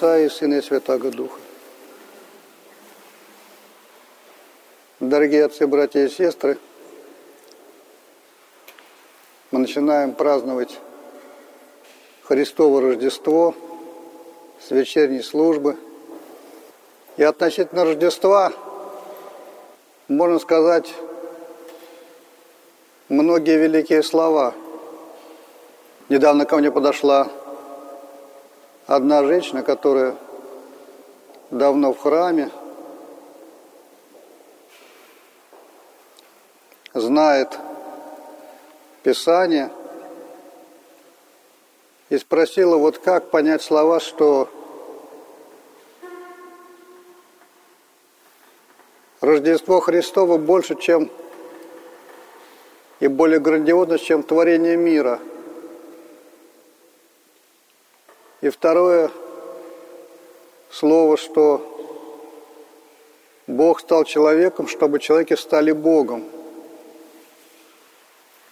Отца и Сына и Святаго Духа. Дорогие отцы, братья и сестры, мы начинаем праздновать Христово Рождество с вечерней службы. И относительно Рождества, можно сказать, многие великие слова. Недавно ко мне подошла одна женщина, которая давно в храме, знает Писание, и спросила, вот как понять слова, что Рождество Христово больше, чем и более грандиозно, чем творение мира – И второе слово, что Бог стал человеком, чтобы человеки стали Богом.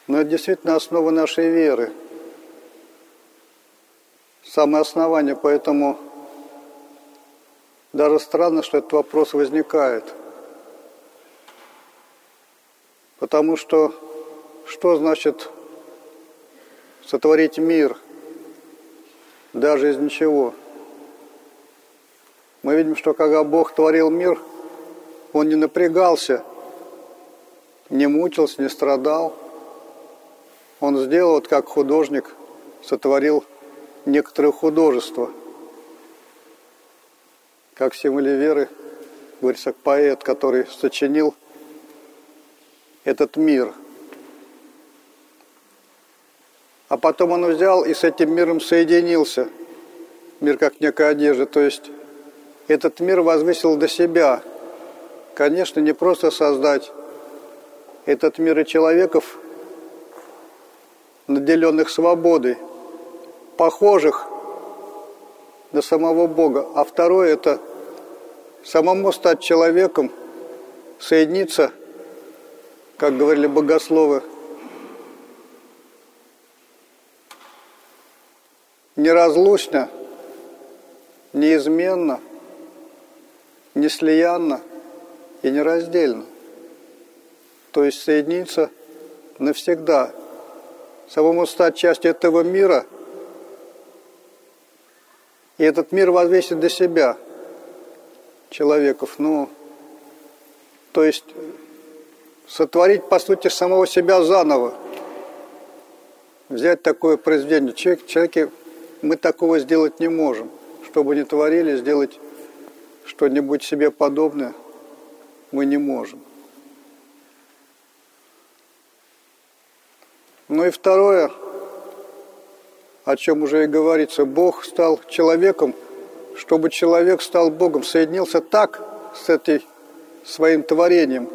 Но это действительно основа нашей веры. Самое основание, поэтому даже странно, что этот вопрос возникает. Потому что что значит сотворить мир – даже из ничего. Мы видим, что когда Бог творил мир, Он не напрягался, не мучился, не страдал. Он сделал, вот как художник сотворил некоторые художества. Как в символе веры говорится, поэт, который сочинил этот мир – а потом он взял и с этим миром соединился. Мир как некая одежда. То есть этот мир возвысил до себя. Конечно, не просто создать этот мир и человеков, наделенных свободой, похожих на самого Бога. А второе – это самому стать человеком, соединиться, как говорили богословы, неразлучно, неизменно, неслиянно и нераздельно. То есть соединиться навсегда, самому стать частью этого мира, и этот мир возвесит до себя человеков. Ну, то есть сотворить, по сути, самого себя заново. Взять такое произведение. Человек, человеки мы такого сделать не можем. Что бы ни творили, сделать что-нибудь себе подобное мы не можем. Ну и второе, о чем уже и говорится, Бог стал человеком, чтобы человек стал Богом, соединился так с этой своим творением,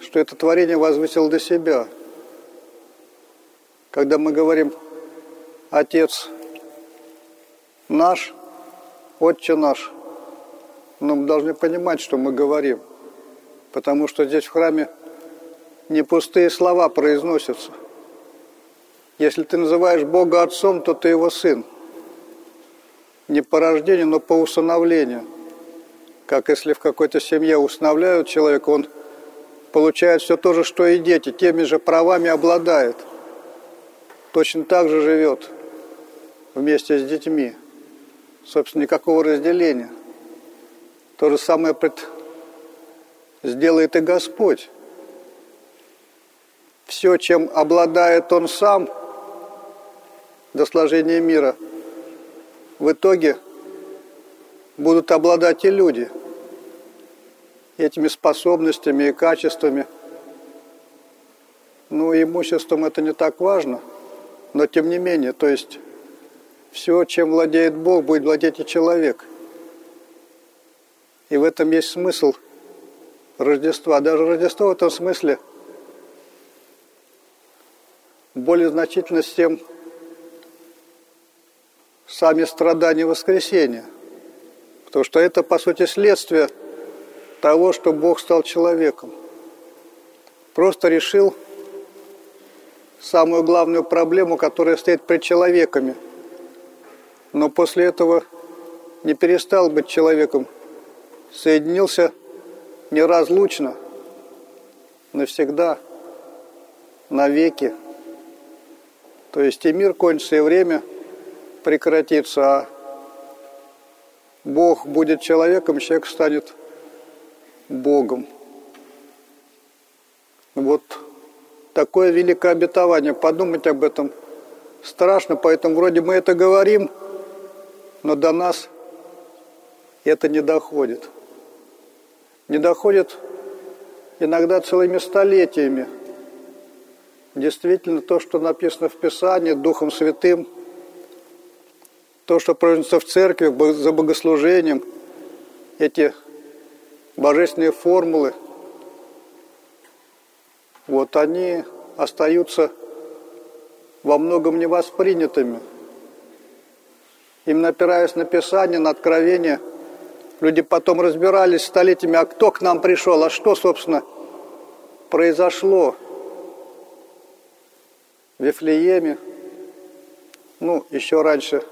что это творение возвысил до себя. Когда мы говорим «Отец наш, Отче наш. Но мы должны понимать, что мы говорим. Потому что здесь в храме не пустые слова произносятся. Если ты называешь Бога Отцом, то ты Его Сын. Не по рождению, но по усыновлению. Как если в какой-то семье усыновляют человека, он получает все то же, что и дети, теми же правами обладает. Точно так же живет вместе с детьми собственно, никакого разделения. То же самое пред... сделает и Господь. Все, чем обладает Он сам до сложения мира, в итоге будут обладать и люди этими способностями и качествами. Ну, имуществом это не так важно, но тем не менее, то есть все, чем владеет Бог, будет владеть и человек. И в этом есть смысл Рождества. Даже Рождество в этом смысле более значительно с тем сами страдания воскресения. Потому что это, по сути, следствие того, что Бог стал человеком. Просто решил самую главную проблему, которая стоит пред человеками – но после этого не перестал быть человеком, соединился неразлучно, навсегда, навеки. То есть и мир кончится, и время прекратится, а Бог будет человеком, человек станет Богом. Вот такое великое обетование. Подумать об этом страшно, поэтому вроде мы это говорим, но до нас это не доходит. Не доходит иногда целыми столетиями. Действительно, то, что написано в Писании Духом Святым, то, что произносится в церкви за богослужением, эти божественные формулы, вот они остаются во многом невоспринятыми. Именно опираясь на Писание, на Откровение, люди потом разбирались столетиями, а кто к нам пришел, а что, собственно, произошло в Вифлееме, ну, еще раньше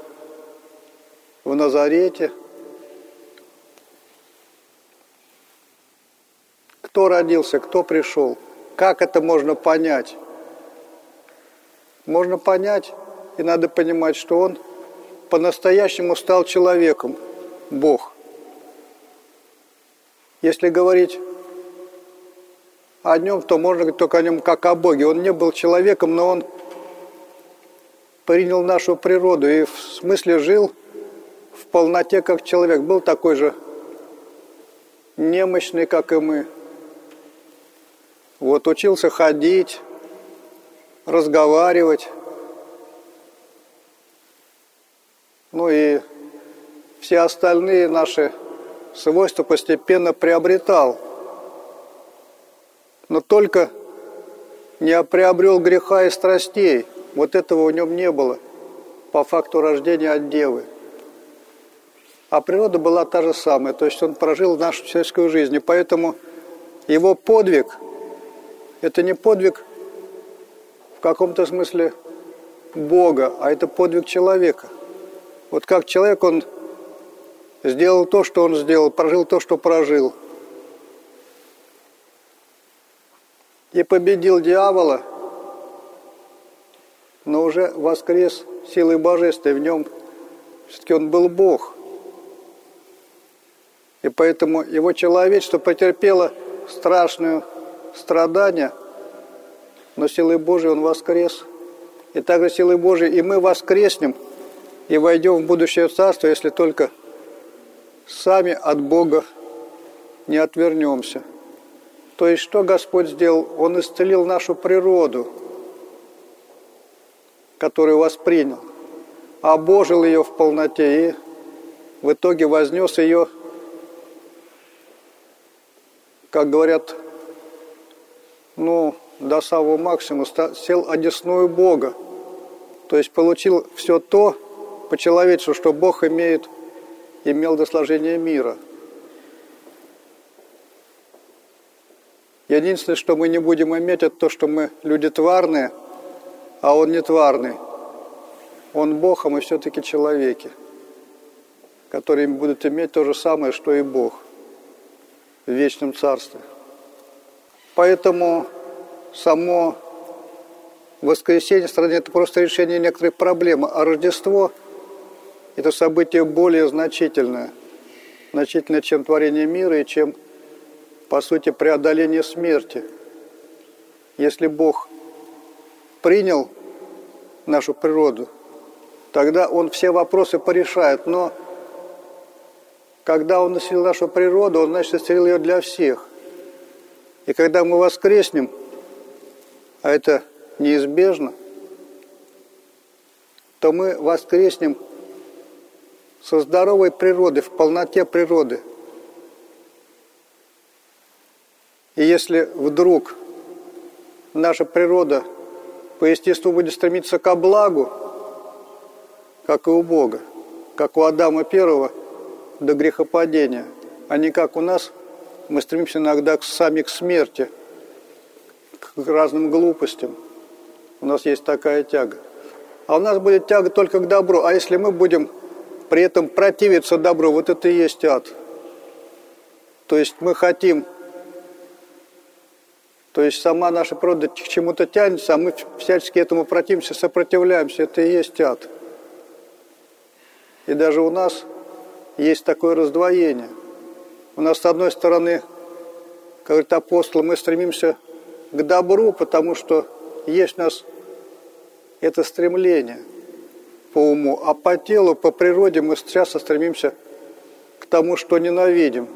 в Назарете. Кто родился, кто пришел, как это можно понять? Можно понять, и надо понимать, что он – по-настоящему стал человеком, Бог. Если говорить о нем, то можно говорить только о нем как о Боге. Он не был человеком, но он принял нашу природу и в смысле жил в полноте как человек. Был такой же немощный, как и мы. Вот учился ходить, разговаривать, ну и все остальные наши свойства постепенно приобретал. Но только не приобрел греха и страстей. Вот этого в нем не было по факту рождения от девы. А природа была та же самая, то есть он прожил нашу сельскую жизнь. И поэтому его подвиг – это не подвиг в каком-то смысле Бога, а это подвиг человека – вот как человек, он сделал то, что он сделал, прожил то, что прожил. И победил дьявола, но уже воскрес силой божественной в нем. Все-таки он был Бог. И поэтому его человечество потерпело страшное страдание, но силой Божией он воскрес. И также силой Божией и мы воскреснем – и войдем в будущее царство, если только сами от Бога не отвернемся. То есть, что Господь сделал? Он исцелил нашу природу, которую воспринял, обожил ее в полноте и в итоге вознес ее, как говорят, ну, до самого максимума, сел одесную Бога. То есть получил все то, по-человечески, что Бог имеет, имел до сложения мира. Единственное, что мы не будем иметь, это то, что мы люди тварные, а Он не тварный. Он Бог, а мы все-таки человеки, которые будут иметь то же самое, что и Бог в вечном царстве. Поэтому само воскресенье страны – это просто решение некоторых проблем, а Рождество – это событие более значительное, значительное, чем творение мира и чем, по сути, преодоление смерти. Если Бог принял нашу природу, тогда Он все вопросы порешает. Но когда Он населил нашу природу, Он, значит, исцелил ее для всех. И когда мы воскреснем, а это неизбежно, то мы воскреснем – со здоровой природой, в полноте природы. И если вдруг наша природа по естеству будет стремиться ко благу, как и у Бога, как у Адама Первого до грехопадения, а не как у нас, мы стремимся иногда сами к смерти, к разным глупостям. У нас есть такая тяга. А у нас будет тяга только к добру. А если мы будем при этом противиться добру, вот это и есть ад. То есть мы хотим, то есть сама наша природа к чему-то тянется, а мы всячески этому противимся, сопротивляемся, это и есть ад. И даже у нас есть такое раздвоение. У нас, с одной стороны, как говорит апостол, мы стремимся к добру, потому что есть у нас это стремление по уму, а по телу, по природе мы часто стремимся к тому, что ненавидим.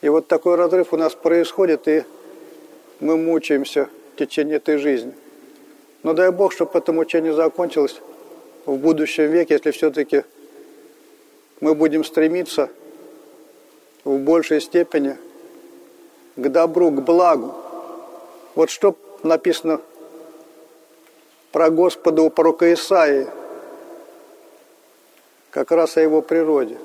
И вот такой разрыв у нас происходит, и мы мучаемся в течение этой жизни. Но дай Бог, чтобы это мучение закончилось в будущем веке, если все-таки мы будем стремиться в большей степени к добру, к благу. Вот что написано про Господа у пророка Исаии, как раз о его природе.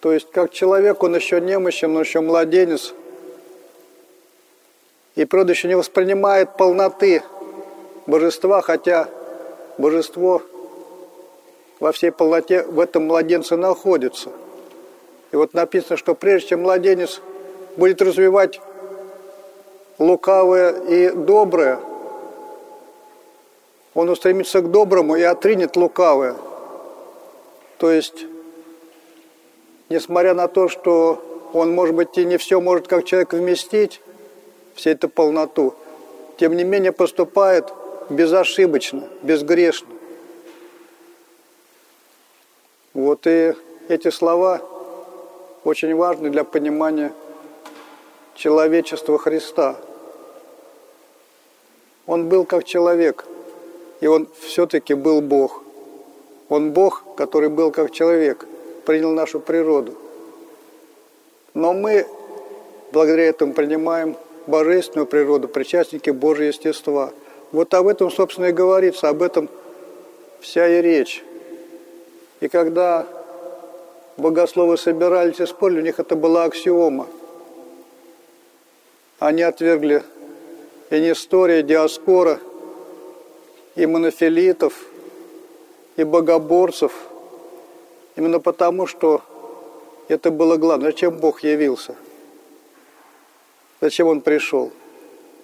То есть, как человек, он еще немощен, он еще младенец, и природа еще не воспринимает полноты божества, хотя божество во всей полноте в этом младенце находится. И вот написано, что прежде чем младенец будет развивать лукавое и доброе, он устремится к доброму и отринет лукавое. То есть, несмотря на то, что он, может быть, и не все может как человек вместить, всю эту полноту, тем не менее поступает безошибочно, безгрешно. Вот и эти слова очень важны для понимания человечества Христа. Он был как человек, и он все-таки был Бог. Он Бог, который был как человек, принял нашу природу. Но мы благодаря этому принимаем божественную природу, причастники Божьего естества. Вот об этом, собственно, и говорится, об этом вся и речь. И когда богословы собирались и спорили, у них это была аксиома. Они отвергли и Диаскора, и монофилитов, и богоборцев, именно потому, что это было главное. Зачем Бог явился? Зачем Он пришел?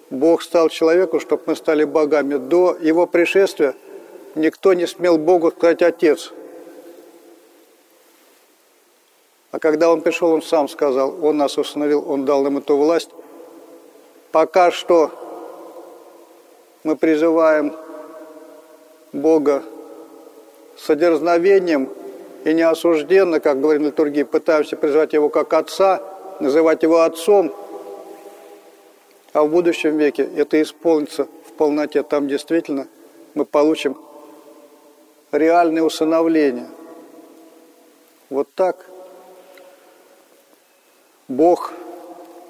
Бог стал человеку, чтобы мы стали богами. До Его пришествия никто не смел Богу сказать «Отец». А когда Он пришел, Он сам сказал, Он нас установил, Он дал нам эту власть. Пока что мы призываем Бога с одерзновением и неосужденно, как говорит литургия, пытаемся призывать Его как Отца, называть Его Отцом, а в будущем веке это исполнится в полноте. Там действительно мы получим реальное усыновление. Вот так Бог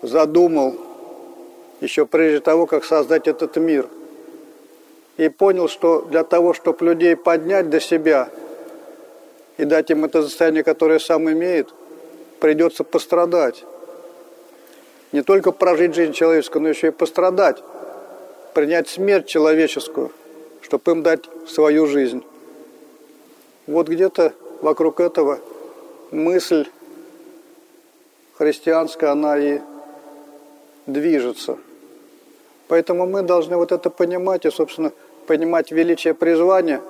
задумал еще прежде того, как создать этот мир. И понял, что для того, чтобы людей поднять до себя и дать им это состояние, которое сам имеет, придется пострадать. Не только прожить жизнь человеческую, но еще и пострадать, принять смерть человеческую, чтобы им дать свою жизнь. Вот где-то вокруг этого мысль христианская, она и движется – Поэтому мы должны вот это понимать и, собственно, понимать величие призвания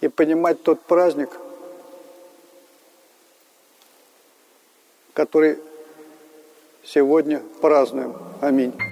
и понимать тот праздник, который сегодня празднуем. Аминь.